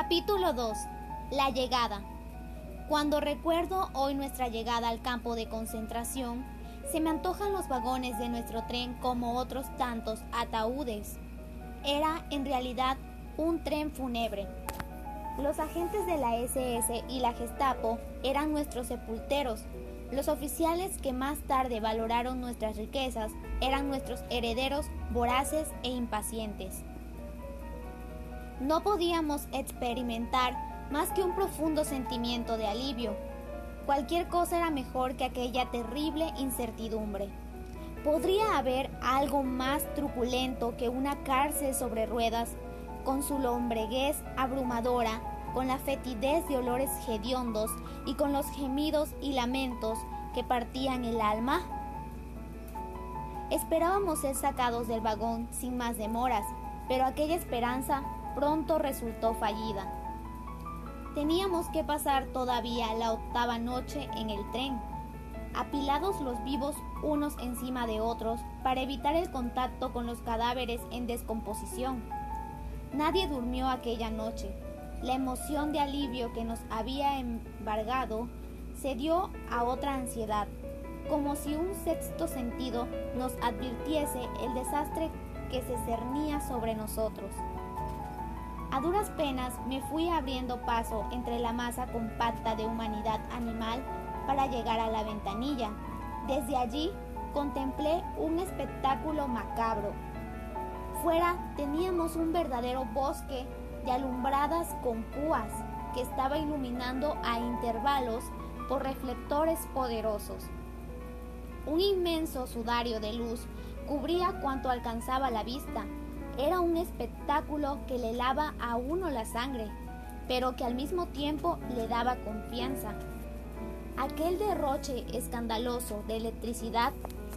Capítulo 2. La llegada. Cuando recuerdo hoy nuestra llegada al campo de concentración, se me antojan los vagones de nuestro tren como otros tantos ataúdes. Era en realidad un tren fúnebre. Los agentes de la SS y la Gestapo eran nuestros sepulteros. Los oficiales que más tarde valoraron nuestras riquezas eran nuestros herederos voraces e impacientes. No podíamos experimentar más que un profundo sentimiento de alivio. Cualquier cosa era mejor que aquella terrible incertidumbre. ¿Podría haber algo más truculento que una cárcel sobre ruedas, con su lombreguez abrumadora, con la fetidez de olores hediondos y con los gemidos y lamentos que partían el alma? Esperábamos ser sacados del vagón sin más demoras, pero aquella esperanza pronto resultó fallida. Teníamos que pasar todavía la octava noche en el tren, apilados los vivos unos encima de otros para evitar el contacto con los cadáveres en descomposición. Nadie durmió aquella noche. La emoción de alivio que nos había embargado se dio a otra ansiedad, como si un sexto sentido nos advirtiese el desastre que se cernía sobre nosotros. A duras penas me fui abriendo paso entre la masa compacta de humanidad animal para llegar a la ventanilla. Desde allí contemplé un espectáculo macabro. Fuera teníamos un verdadero bosque de alumbradas con púas que estaba iluminando a intervalos por reflectores poderosos. Un inmenso sudario de luz cubría cuanto alcanzaba la vista era un espectáculo que le lava a uno la sangre, pero que al mismo tiempo le daba confianza. Aquel derroche escandaloso de electricidad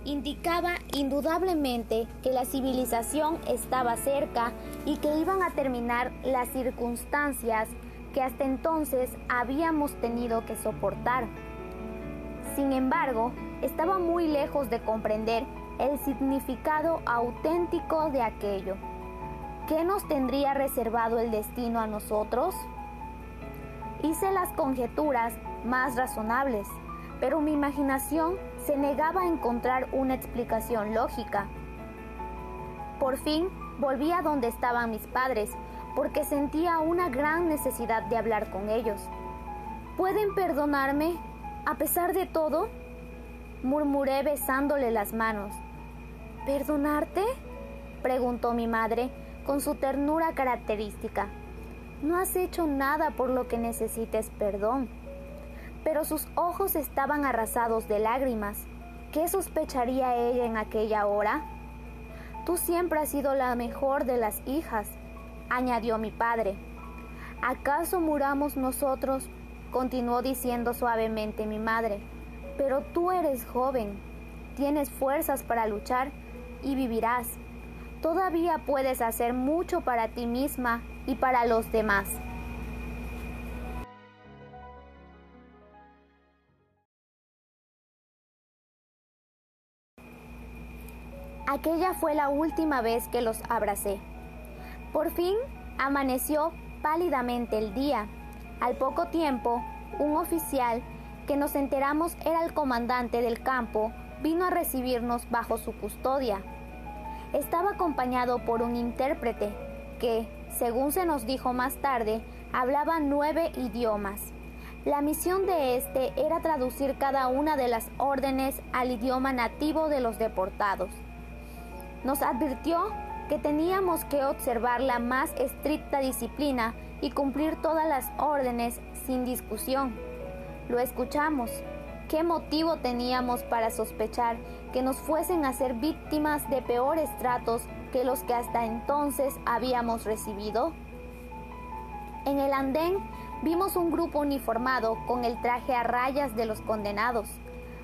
indicaba indudablemente que la civilización estaba cerca y que iban a terminar las circunstancias que hasta entonces habíamos tenido que soportar. Sin embargo, estaba muy lejos de comprender el significado auténtico de aquello. ¿Qué nos tendría reservado el destino a nosotros? Hice las conjeturas más razonables, pero mi imaginación se negaba a encontrar una explicación lógica. Por fin volví a donde estaban mis padres, porque sentía una gran necesidad de hablar con ellos. ¿Pueden perdonarme a pesar de todo? murmuré besándole las manos. ¿Perdonarte? preguntó mi madre con su ternura característica. No has hecho nada por lo que necesites perdón. Pero sus ojos estaban arrasados de lágrimas. ¿Qué sospecharía ella en aquella hora? Tú siempre has sido la mejor de las hijas, añadió mi padre. ¿Acaso muramos nosotros? continuó diciendo suavemente mi madre. Pero tú eres joven, tienes fuerzas para luchar y vivirás. Todavía puedes hacer mucho para ti misma y para los demás. Aquella fue la última vez que los abracé. Por fin amaneció pálidamente el día. Al poco tiempo, un oficial que nos enteramos era el comandante del campo vino a recibirnos bajo su custodia estaba acompañado por un intérprete que, según se nos dijo más tarde, hablaba nueve idiomas. La misión de este era traducir cada una de las órdenes al idioma nativo de los deportados. Nos advirtió que teníamos que observar la más estricta disciplina y cumplir todas las órdenes sin discusión. Lo escuchamos ¿Qué motivo teníamos para sospechar que nos fuesen a ser víctimas de peores tratos que los que hasta entonces habíamos recibido? En el andén vimos un grupo uniformado con el traje a rayas de los condenados.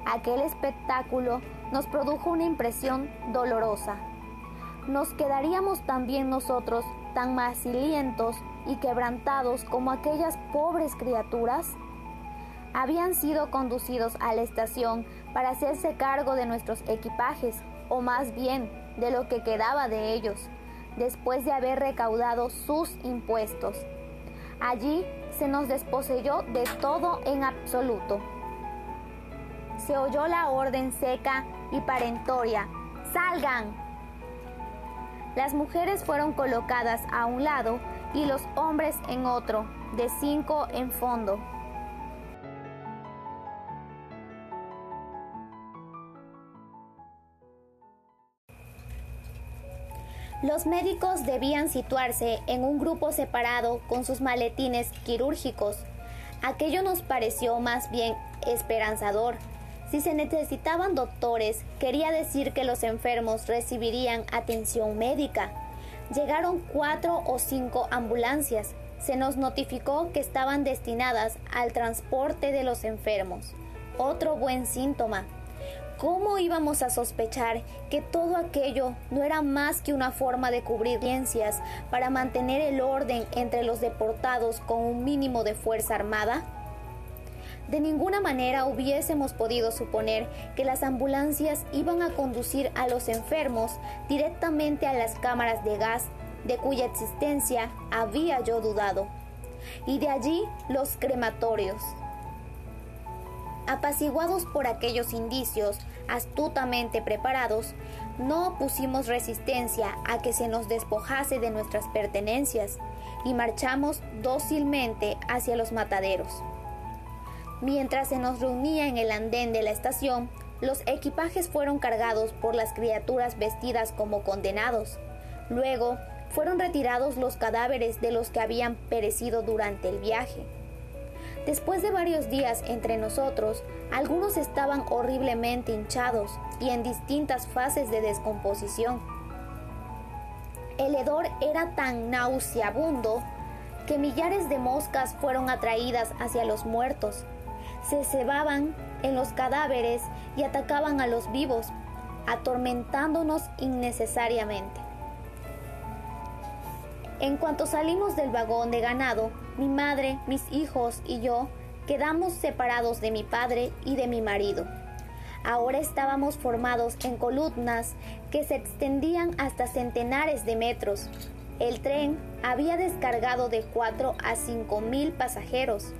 Aquel espectáculo nos produjo una impresión dolorosa. ¿Nos quedaríamos también nosotros tan macilientos y quebrantados como aquellas pobres criaturas? Habían sido conducidos a la estación para hacerse cargo de nuestros equipajes, o más bien de lo que quedaba de ellos, después de haber recaudado sus impuestos. Allí se nos desposeyó de todo en absoluto. Se oyó la orden seca y parentoria, ¡salgan! Las mujeres fueron colocadas a un lado y los hombres en otro, de cinco en fondo. Los médicos debían situarse en un grupo separado con sus maletines quirúrgicos. Aquello nos pareció más bien esperanzador. Si se necesitaban doctores, quería decir que los enfermos recibirían atención médica. Llegaron cuatro o cinco ambulancias. Se nos notificó que estaban destinadas al transporte de los enfermos. Otro buen síntoma. ¿Cómo íbamos a sospechar que todo aquello no era más que una forma de cubrir ciencias para mantener el orden entre los deportados con un mínimo de fuerza armada? De ninguna manera hubiésemos podido suponer que las ambulancias iban a conducir a los enfermos directamente a las cámaras de gas de cuya existencia había yo dudado, y de allí los crematorios. Apaciguados por aquellos indicios, astutamente preparados, no opusimos resistencia a que se nos despojase de nuestras pertenencias y marchamos dócilmente hacia los mataderos. Mientras se nos reunía en el andén de la estación, los equipajes fueron cargados por las criaturas vestidas como condenados. Luego fueron retirados los cadáveres de los que habían perecido durante el viaje. Después de varios días entre nosotros, algunos estaban horriblemente hinchados y en distintas fases de descomposición. El hedor era tan nauseabundo que millares de moscas fueron atraídas hacia los muertos. Se cebaban en los cadáveres y atacaban a los vivos, atormentándonos innecesariamente. En cuanto salimos del vagón de ganado, mi madre, mis hijos y yo quedamos separados de mi padre y de mi marido. Ahora estábamos formados en columnas que se extendían hasta centenares de metros. El tren había descargado de cuatro a cinco mil pasajeros,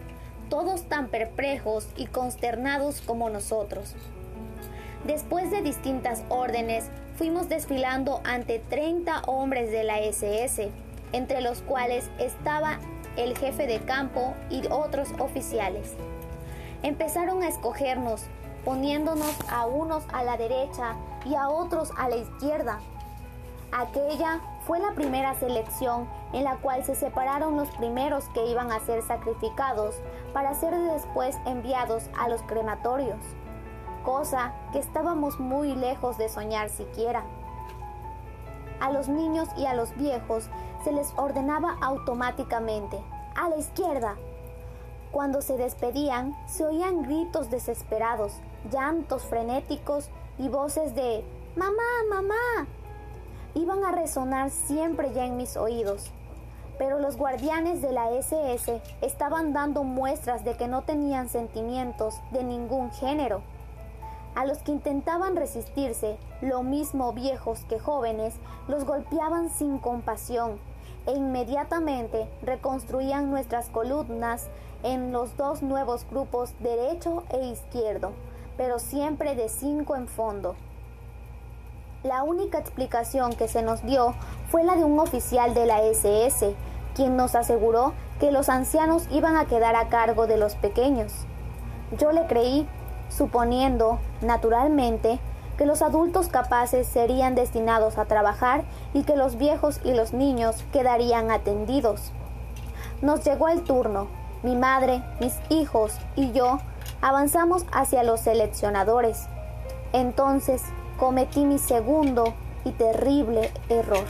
todos tan perplejos y consternados como nosotros. Después de distintas órdenes, fuimos desfilando ante 30 hombres de la SS entre los cuales estaba el jefe de campo y otros oficiales. Empezaron a escogernos, poniéndonos a unos a la derecha y a otros a la izquierda. Aquella fue la primera selección en la cual se separaron los primeros que iban a ser sacrificados para ser después enviados a los crematorios, cosa que estábamos muy lejos de soñar siquiera. A los niños y a los viejos se les ordenaba automáticamente, a la izquierda. Cuando se despedían, se oían gritos desesperados, llantos frenéticos y voces de ¡Mamá, mamá! Iban a resonar siempre ya en mis oídos. Pero los guardianes de la SS estaban dando muestras de que no tenían sentimientos de ningún género. A los que intentaban resistirse, lo mismo viejos que jóvenes, los golpeaban sin compasión e inmediatamente reconstruían nuestras columnas en los dos nuevos grupos derecho e izquierdo, pero siempre de cinco en fondo. La única explicación que se nos dio fue la de un oficial de la SS, quien nos aseguró que los ancianos iban a quedar a cargo de los pequeños. Yo le creí, suponiendo, naturalmente, que los adultos capaces serían destinados a trabajar y que los viejos y los niños quedarían atendidos. Nos llegó el turno. Mi madre, mis hijos y yo avanzamos hacia los seleccionadores. Entonces cometí mi segundo y terrible error.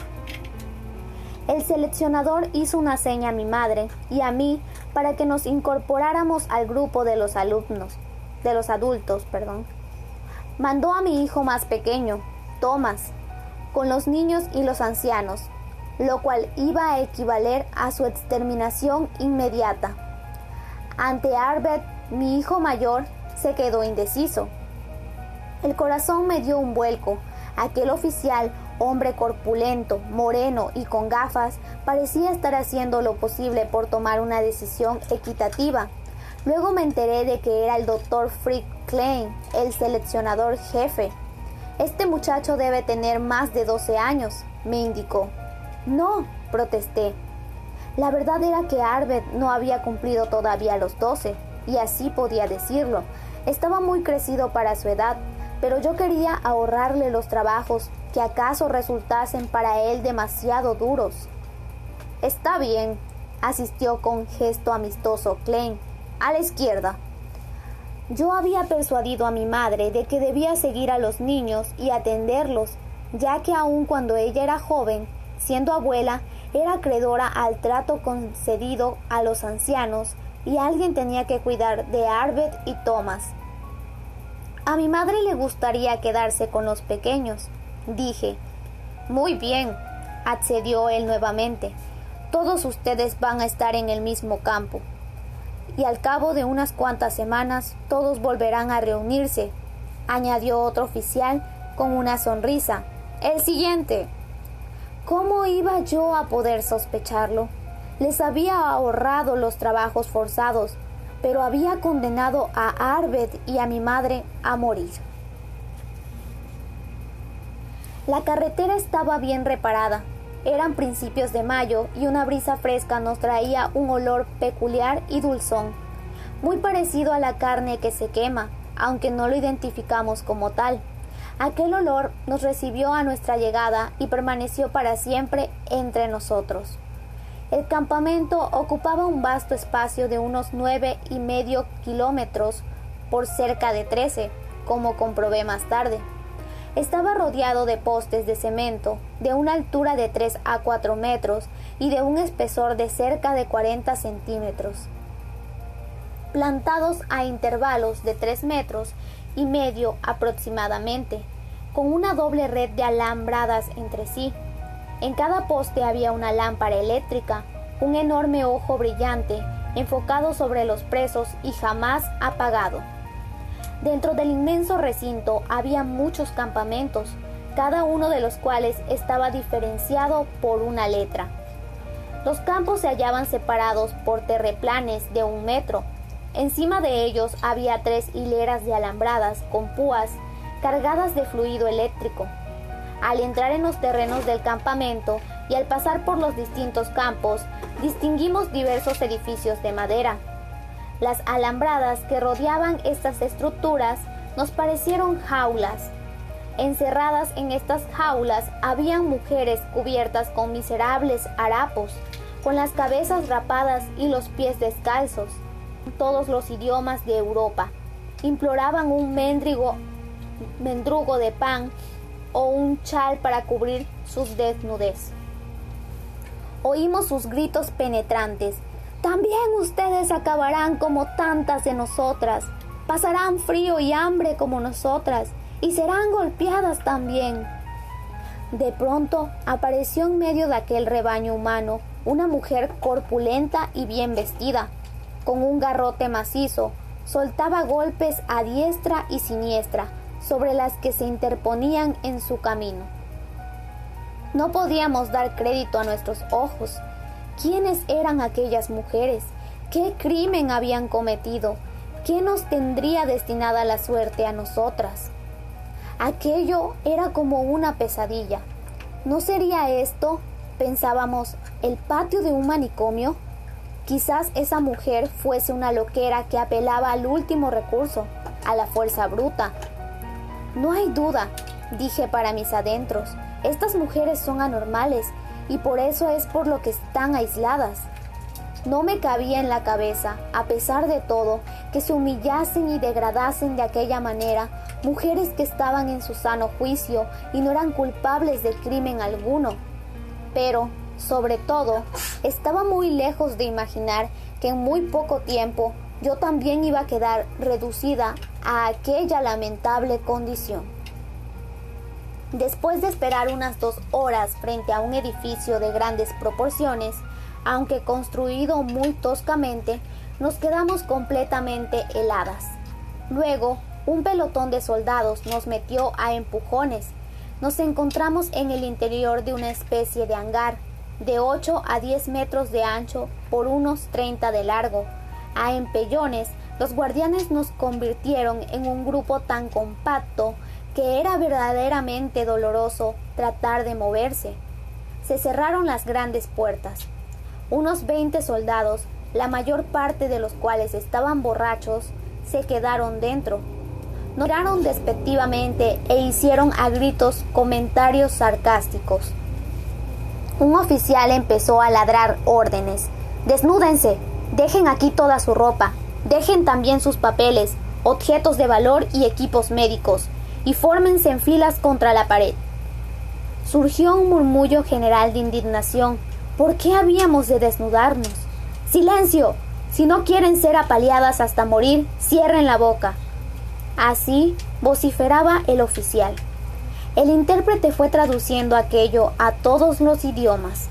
El seleccionador hizo una seña a mi madre y a mí para que nos incorporáramos al grupo de los alumnos, de los adultos, perdón mandó a mi hijo más pequeño, Thomas, con los niños y los ancianos, lo cual iba a equivaler a su exterminación inmediata. Ante Arbet, mi hijo mayor, se quedó indeciso. El corazón me dio un vuelco. Aquel oficial hombre corpulento, moreno y con gafas, parecía estar haciendo lo posible por tomar una decisión equitativa. Luego me enteré de que era el doctor Frick Klein, el seleccionador jefe. Este muchacho debe tener más de 12 años, me indicó. No, protesté. La verdad era que Arbet no había cumplido todavía los 12, y así podía decirlo. Estaba muy crecido para su edad, pero yo quería ahorrarle los trabajos que acaso resultasen para él demasiado duros. Está bien, asistió con gesto amistoso Klein, a la izquierda. Yo había persuadido a mi madre de que debía seguir a los niños y atenderlos, ya que aun cuando ella era joven, siendo abuela, era acreedora al trato concedido a los ancianos y alguien tenía que cuidar de Arbet y Thomas. A mi madre le gustaría quedarse con los pequeños, dije. Muy bien, accedió él nuevamente. Todos ustedes van a estar en el mismo campo. Y al cabo de unas cuantas semanas todos volverán a reunirse, añadió otro oficial con una sonrisa. El siguiente. ¿Cómo iba yo a poder sospecharlo? Les había ahorrado los trabajos forzados, pero había condenado a Arbet y a mi madre a morir. La carretera estaba bien reparada. Eran principios de mayo y una brisa fresca nos traía un olor peculiar y dulzón, muy parecido a la carne que se quema, aunque no lo identificamos como tal. Aquel olor nos recibió a nuestra llegada y permaneció para siempre entre nosotros. El campamento ocupaba un vasto espacio de unos nueve y medio kilómetros por cerca de trece, como comprobé más tarde. Estaba rodeado de postes de cemento de una altura de 3 a 4 metros y de un espesor de cerca de 40 centímetros, plantados a intervalos de 3 metros y medio aproximadamente, con una doble red de alambradas entre sí. En cada poste había una lámpara eléctrica, un enorme ojo brillante enfocado sobre los presos y jamás apagado. Dentro del inmenso recinto había muchos campamentos, cada uno de los cuales estaba diferenciado por una letra. Los campos se hallaban separados por terreplanes de un metro. Encima de ellos había tres hileras de alambradas con púas cargadas de fluido eléctrico. Al entrar en los terrenos del campamento y al pasar por los distintos campos, distinguimos diversos edificios de madera. Las alambradas que rodeaban estas estructuras nos parecieron jaulas. Encerradas en estas jaulas habían mujeres cubiertas con miserables harapos, con las cabezas rapadas y los pies descalzos. Todos los idiomas de Europa imploraban un mendrugo de pan o un chal para cubrir sus desnudez. Oímos sus gritos penetrantes. También ustedes acabarán como tantas de nosotras. Pasarán frío y hambre como nosotras y serán golpeadas también. De pronto apareció en medio de aquel rebaño humano una mujer corpulenta y bien vestida, con un garrote macizo, soltaba golpes a diestra y siniestra, sobre las que se interponían en su camino. No podíamos dar crédito a nuestros ojos. ¿Quiénes eran aquellas mujeres? ¿Qué crimen habían cometido? ¿Qué nos tendría destinada la suerte a nosotras? Aquello era como una pesadilla. ¿No sería esto, pensábamos, el patio de un manicomio? Quizás esa mujer fuese una loquera que apelaba al último recurso, a la fuerza bruta, no hay duda, dije para mis adentros, estas mujeres son anormales y por eso es por lo que están aisladas. No me cabía en la cabeza, a pesar de todo, que se humillasen y degradasen de aquella manera mujeres que estaban en su sano juicio y no eran culpables de crimen alguno. Pero, sobre todo, estaba muy lejos de imaginar que en muy poco tiempo yo también iba a quedar reducida a aquella lamentable condición. Después de esperar unas dos horas frente a un edificio de grandes proporciones, aunque construido muy toscamente, nos quedamos completamente heladas. Luego, un pelotón de soldados nos metió a empujones. nos encontramos en el interior de una especie de hangar de 8 a 10 metros de ancho por unos 30 de largo. A empellones, los guardianes nos convirtieron en un grupo tan compacto que era verdaderamente doloroso tratar de moverse. Se cerraron las grandes puertas. Unos 20 soldados, la mayor parte de los cuales estaban borrachos, se quedaron dentro. Miraron despectivamente e hicieron a gritos comentarios sarcásticos. Un oficial empezó a ladrar órdenes. Desnúdense, dejen aquí toda su ropa, dejen también sus papeles, objetos de valor y equipos médicos, y fórmense en filas contra la pared. Surgió un murmullo general de indignación. ¿Por qué habíamos de desnudarnos? ¡Silencio! Si no quieren ser apaleadas hasta morir, cierren la boca. Así vociferaba el oficial. El intérprete fue traduciendo aquello a todos los idiomas.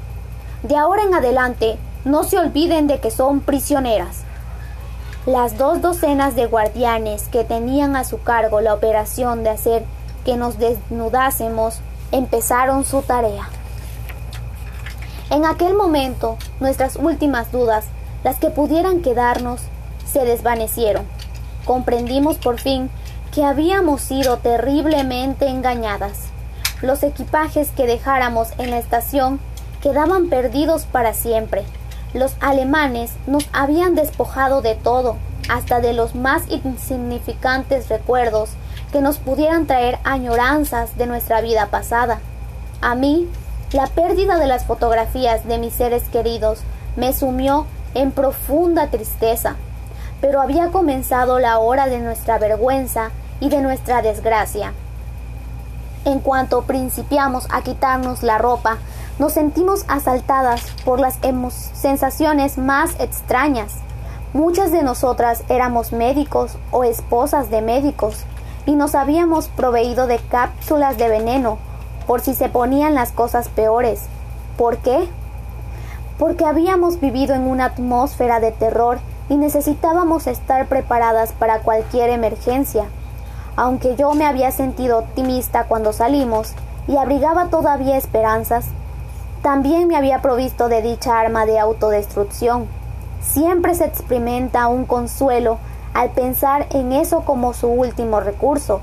De ahora en adelante, no se olviden de que son prisioneras. Las dos docenas de guardianes que tenían a su cargo la operación de hacer que nos desnudásemos empezaron su tarea. En aquel momento, nuestras últimas dudas las que pudieran quedarnos se desvanecieron. Comprendimos por fin que habíamos sido terriblemente engañadas. Los equipajes que dejáramos en la estación quedaban perdidos para siempre. Los alemanes nos habían despojado de todo, hasta de los más insignificantes recuerdos que nos pudieran traer añoranzas de nuestra vida pasada. A mí, la pérdida de las fotografías de mis seres queridos me sumió en profunda tristeza, pero había comenzado la hora de nuestra vergüenza y de nuestra desgracia. En cuanto principiamos a quitarnos la ropa, nos sentimos asaltadas por las sensaciones más extrañas. Muchas de nosotras éramos médicos o esposas de médicos y nos habíamos proveído de cápsulas de veneno por si se ponían las cosas peores. ¿Por qué? porque habíamos vivido en una atmósfera de terror y necesitábamos estar preparadas para cualquier emergencia. Aunque yo me había sentido optimista cuando salimos y abrigaba todavía esperanzas, también me había provisto de dicha arma de autodestrucción. Siempre se experimenta un consuelo al pensar en eso como su último recurso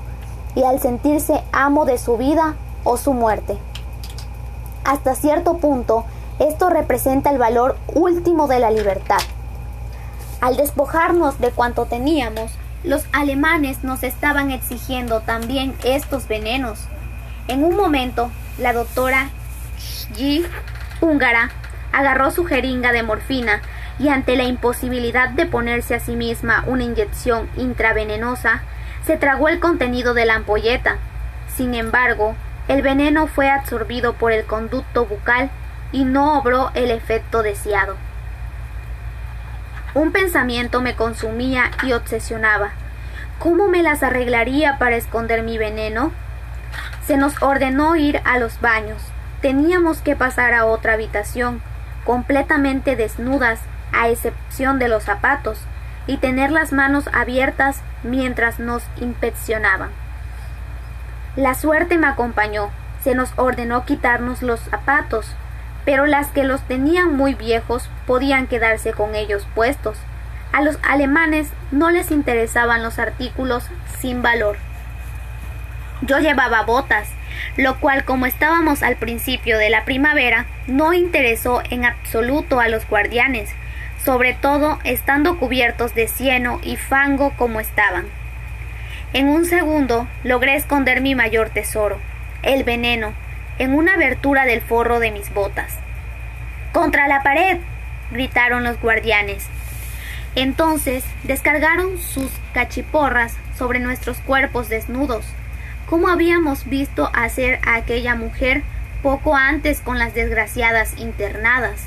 y al sentirse amo de su vida o su muerte. Hasta cierto punto, esto representa el valor último de la libertad. Al despojarnos de cuanto teníamos, los alemanes nos estaban exigiendo también estos venenos. En un momento, la doctora G. húngara agarró su jeringa de morfina y ante la imposibilidad de ponerse a sí misma una inyección intravenosa, se tragó el contenido de la ampolleta. Sin embargo, el veneno fue absorbido por el conducto bucal y no obró el efecto deseado. Un pensamiento me consumía y obsesionaba. ¿Cómo me las arreglaría para esconder mi veneno? Se nos ordenó ir a los baños. Teníamos que pasar a otra habitación, completamente desnudas, a excepción de los zapatos, y tener las manos abiertas mientras nos inspeccionaban. La suerte me acompañó. Se nos ordenó quitarnos los zapatos, pero las que los tenían muy viejos podían quedarse con ellos puestos. A los alemanes no les interesaban los artículos sin valor. Yo llevaba botas, lo cual como estábamos al principio de la primavera, no interesó en absoluto a los guardianes, sobre todo estando cubiertos de cieno y fango como estaban. En un segundo logré esconder mi mayor tesoro, el veneno, en una abertura del forro de mis botas. ¡Contra la pared! gritaron los guardianes. Entonces descargaron sus cachiporras sobre nuestros cuerpos desnudos, como habíamos visto hacer a aquella mujer poco antes con las desgraciadas internadas.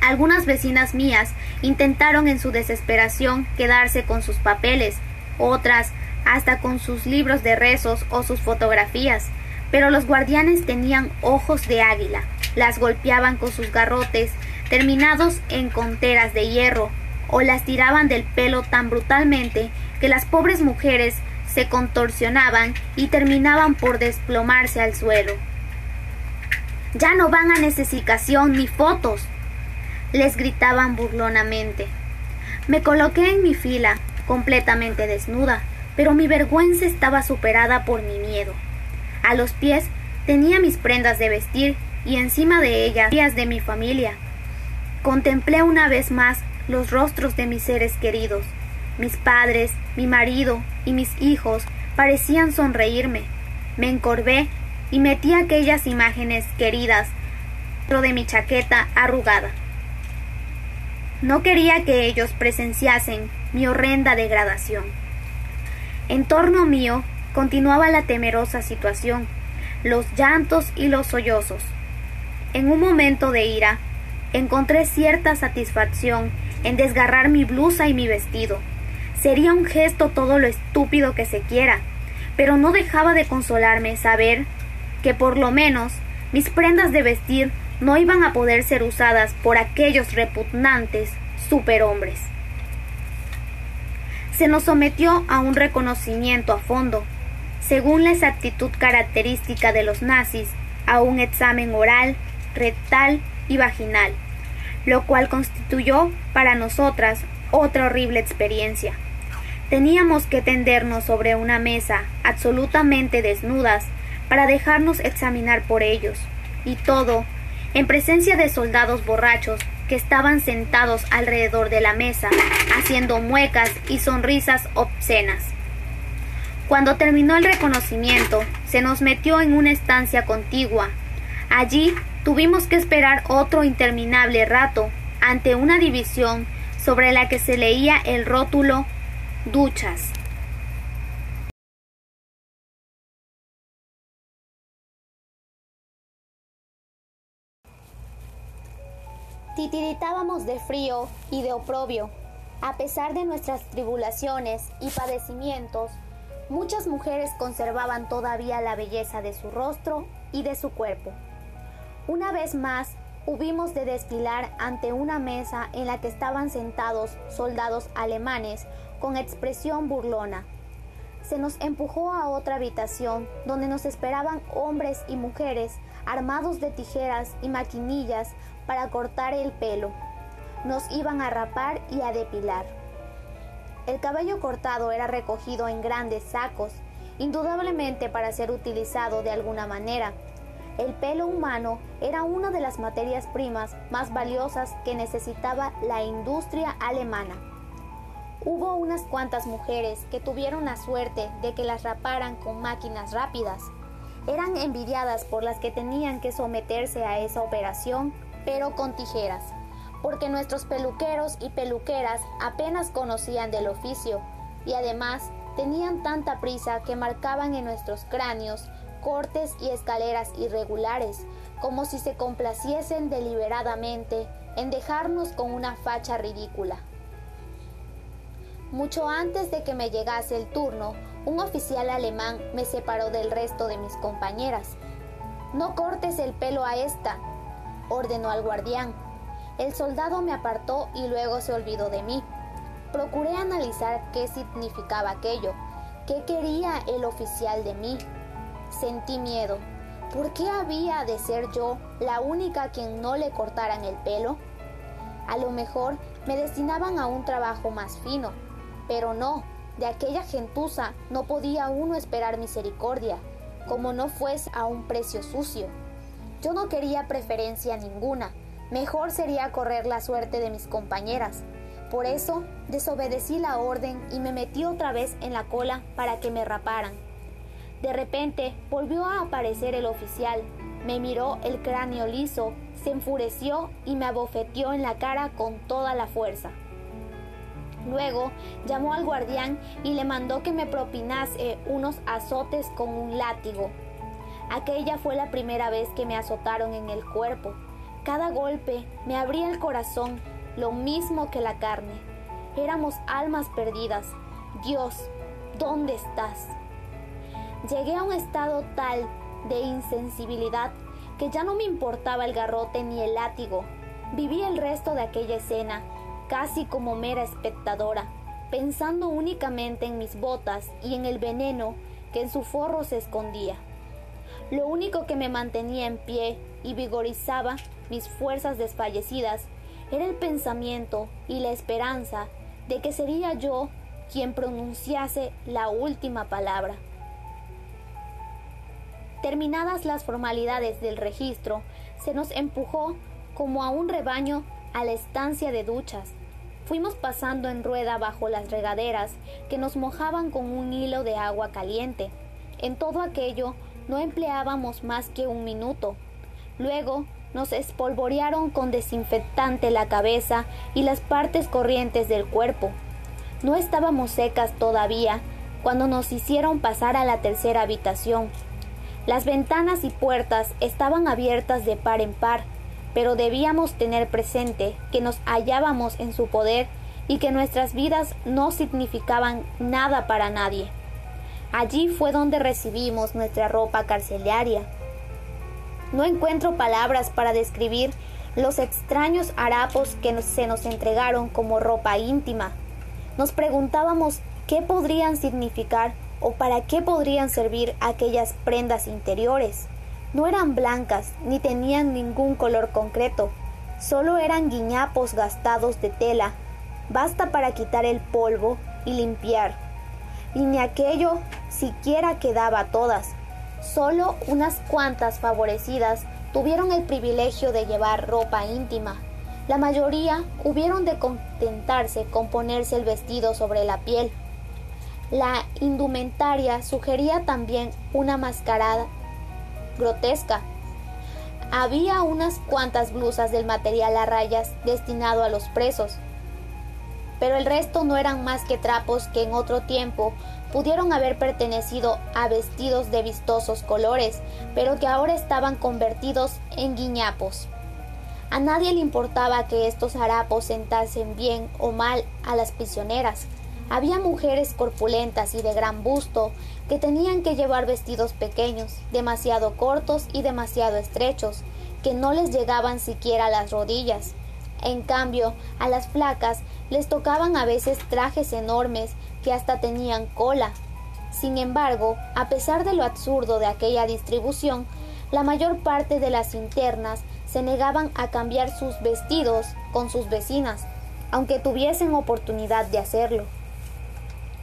Algunas vecinas mías intentaron en su desesperación quedarse con sus papeles, otras hasta con sus libros de rezos o sus fotografías, pero los guardianes tenían ojos de águila, las golpeaban con sus garrotes, terminados en conteras de hierro, o las tiraban del pelo tan brutalmente que las pobres mujeres se contorsionaban y terminaban por desplomarse al suelo. Ya no van a necesitación ni fotos, les gritaban burlonamente. Me coloqué en mi fila, completamente desnuda, pero mi vergüenza estaba superada por mi miedo. A los pies tenía mis prendas de vestir y encima de ellas las de mi familia. Contemplé una vez más los rostros de mis seres queridos. Mis padres, mi marido y mis hijos parecían sonreírme. Me encorvé y metí aquellas imágenes queridas dentro de mi chaqueta arrugada. No quería que ellos presenciasen mi horrenda degradación. En torno mío continuaba la temerosa situación, los llantos y los sollozos. En un momento de ira, encontré cierta satisfacción en desgarrar mi blusa y mi vestido. Sería un gesto todo lo estúpido que se quiera, pero no dejaba de consolarme saber que por lo menos mis prendas de vestir no iban a poder ser usadas por aquellos repugnantes superhombres. Se nos sometió a un reconocimiento a fondo, según la exactitud característica de los nazis, a un examen oral, rectal y vaginal, lo cual constituyó para nosotras otra horrible experiencia. Teníamos que tendernos sobre una mesa absolutamente desnudas para dejarnos examinar por ellos, y todo en presencia de soldados borrachos que estaban sentados alrededor de la mesa, haciendo muecas y sonrisas obscenas. Cuando terminó el reconocimiento, se nos metió en una estancia contigua. Allí tuvimos que esperar otro interminable rato ante una división sobre la que se leía el rótulo duchas. Titiritábamos de frío y de oprobio. A pesar de nuestras tribulaciones y padecimientos, muchas mujeres conservaban todavía la belleza de su rostro y de su cuerpo. Una vez más, hubimos de desfilar ante una mesa en la que estaban sentados soldados alemanes con expresión burlona. Se nos empujó a otra habitación donde nos esperaban hombres y mujeres armados de tijeras y maquinillas para cortar el pelo. Nos iban a rapar y a depilar. El cabello cortado era recogido en grandes sacos, indudablemente para ser utilizado de alguna manera. El pelo humano era una de las materias primas más valiosas que necesitaba la industria alemana. Hubo unas cuantas mujeres que tuvieron la suerte de que las raparan con máquinas rápidas. Eran envidiadas por las que tenían que someterse a esa operación pero con tijeras, porque nuestros peluqueros y peluqueras apenas conocían del oficio y además tenían tanta prisa que marcaban en nuestros cráneos cortes y escaleras irregulares, como si se complaciesen deliberadamente en dejarnos con una facha ridícula. Mucho antes de que me llegase el turno, un oficial alemán me separó del resto de mis compañeras. No cortes el pelo a esta, ordenó al guardián. El soldado me apartó y luego se olvidó de mí. Procuré analizar qué significaba aquello, qué quería el oficial de mí. Sentí miedo. ¿Por qué había de ser yo la única a quien no le cortaran el pelo? A lo mejor me destinaban a un trabajo más fino, pero no, de aquella gentuza no podía uno esperar misericordia, como no fuese a un precio sucio. Yo no quería preferencia ninguna, mejor sería correr la suerte de mis compañeras. Por eso desobedecí la orden y me metí otra vez en la cola para que me raparan. De repente volvió a aparecer el oficial, me miró el cráneo liso, se enfureció y me abofeteó en la cara con toda la fuerza. Luego llamó al guardián y le mandó que me propinase unos azotes con un látigo. Aquella fue la primera vez que me azotaron en el cuerpo. Cada golpe me abría el corazón, lo mismo que la carne. Éramos almas perdidas. Dios, ¿dónde estás? Llegué a un estado tal de insensibilidad que ya no me importaba el garrote ni el látigo. Viví el resto de aquella escena casi como mera espectadora. pensando únicamente en mis botas y en el veneno que en su forro se escondía. Lo único que me mantenía en pie y vigorizaba mis fuerzas desfallecidas era el pensamiento y la esperanza de que sería yo quien pronunciase la última palabra. Terminadas las formalidades del registro, se nos empujó como a un rebaño a la estancia de duchas. Fuimos pasando en rueda bajo las regaderas que nos mojaban con un hilo de agua caliente. En todo aquello no empleábamos más que un minuto. Luego nos espolvorearon con desinfectante la cabeza y las partes corrientes del cuerpo. No estábamos secas todavía cuando nos hicieron pasar a la tercera habitación. Las ventanas y puertas estaban abiertas de par en par, pero debíamos tener presente que nos hallábamos en su poder y que nuestras vidas no significaban nada para nadie. Allí fue donde recibimos nuestra ropa carcelaria. No encuentro palabras para describir los extraños harapos que se nos entregaron como ropa íntima. Nos preguntábamos qué podrían significar o para qué podrían servir aquellas prendas interiores. No eran blancas ni tenían ningún color concreto, solo eran guiñapos gastados de tela. Basta para quitar el polvo y limpiar. Y ni aquello siquiera quedaba todas. Solo unas cuantas favorecidas tuvieron el privilegio de llevar ropa íntima. La mayoría hubieron de contentarse con ponerse el vestido sobre la piel. La indumentaria sugería también una mascarada grotesca. Había unas cuantas blusas del material a rayas destinado a los presos, pero el resto no eran más que trapos que en otro tiempo pudieron haber pertenecido a vestidos de vistosos colores, pero que ahora estaban convertidos en guiñapos. A nadie le importaba que estos harapos sentasen bien o mal a las prisioneras. Había mujeres corpulentas y de gran busto que tenían que llevar vestidos pequeños, demasiado cortos y demasiado estrechos, que no les llegaban siquiera a las rodillas. En cambio, a las flacas les tocaban a veces trajes enormes que hasta tenían cola. Sin embargo, a pesar de lo absurdo de aquella distribución, la mayor parte de las internas se negaban a cambiar sus vestidos con sus vecinas, aunque tuviesen oportunidad de hacerlo.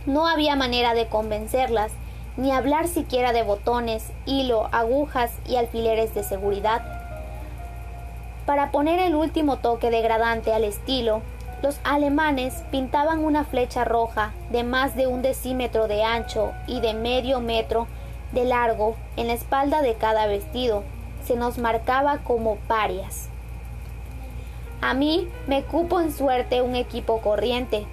No había manera de convencerlas, ni hablar siquiera de botones, hilo, agujas y alfileres de seguridad. Para poner el último toque degradante al estilo, los alemanes pintaban una flecha roja de más de un decímetro de ancho y de medio metro de largo en la espalda de cada vestido. Se nos marcaba como parias. A mí me cupo en suerte un equipo corriente.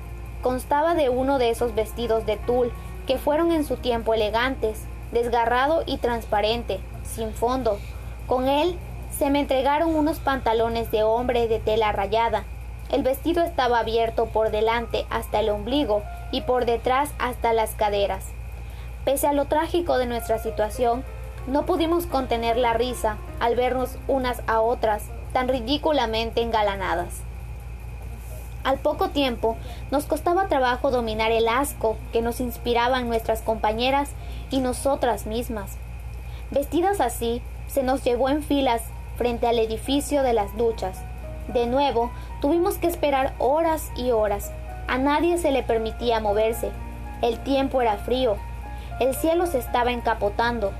Constaba de uno de esos vestidos de tul que fueron en su tiempo elegantes, desgarrado y transparente, sin fondo. Con él se me entregaron unos pantalones de hombre de tela rayada, el vestido estaba abierto por delante hasta el ombligo y por detrás hasta las caderas. Pese a lo trágico de nuestra situación, no pudimos contener la risa al vernos unas a otras tan ridículamente engalanadas. Al poco tiempo nos costaba trabajo dominar el asco que nos inspiraban nuestras compañeras y nosotras mismas. Vestidas así, se nos llevó en filas frente al edificio de las duchas. De nuevo Tuvimos que esperar horas y horas. A nadie se le permitía moverse. El tiempo era frío. El cielo se estaba encapotando.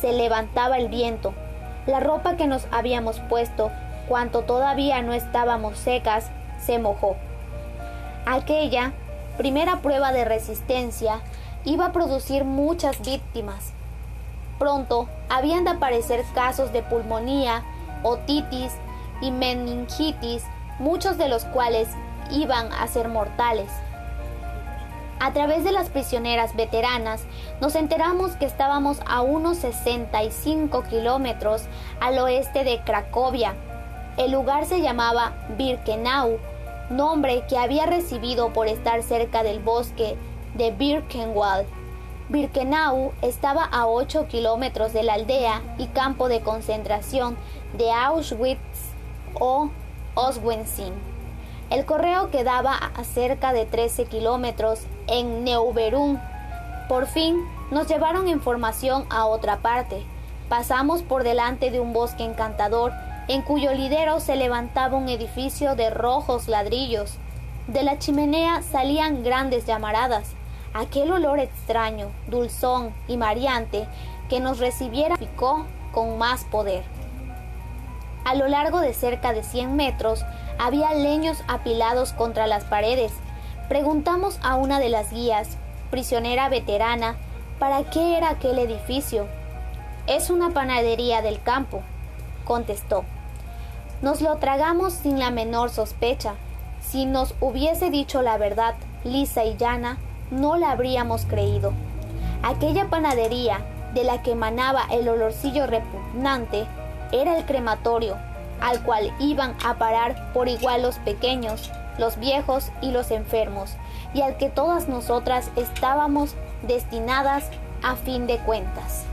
Se levantaba el viento. La ropa que nos habíamos puesto, cuanto todavía no estábamos secas, se mojó. Aquella primera prueba de resistencia iba a producir muchas víctimas. Pronto habían de aparecer casos de pulmonía, otitis y meningitis muchos de los cuales iban a ser mortales. A través de las prisioneras veteranas nos enteramos que estábamos a unos 65 kilómetros al oeste de Cracovia. El lugar se llamaba Birkenau, nombre que había recibido por estar cerca del bosque de Birkenwald. Birkenau estaba a 8 kilómetros de la aldea y campo de concentración de Auschwitz o Oswensing. El correo quedaba a cerca de 13 kilómetros en Neuberún. Por fin nos llevaron información a otra parte. Pasamos por delante de un bosque encantador en cuyo lidero se levantaba un edificio de rojos ladrillos. De la chimenea salían grandes llamaradas. Aquel olor extraño, dulzón y mareante que nos recibiera picó con más poder. A lo largo de cerca de 100 metros había leños apilados contra las paredes. Preguntamos a una de las guías, prisionera veterana, para qué era aquel edificio. Es una panadería del campo, contestó. Nos lo tragamos sin la menor sospecha. Si nos hubiese dicho la verdad, lisa y llana, no la habríamos creído. Aquella panadería, de la que emanaba el olorcillo repugnante, era el crematorio, al cual iban a parar por igual los pequeños, los viejos y los enfermos, y al que todas nosotras estábamos destinadas a fin de cuentas.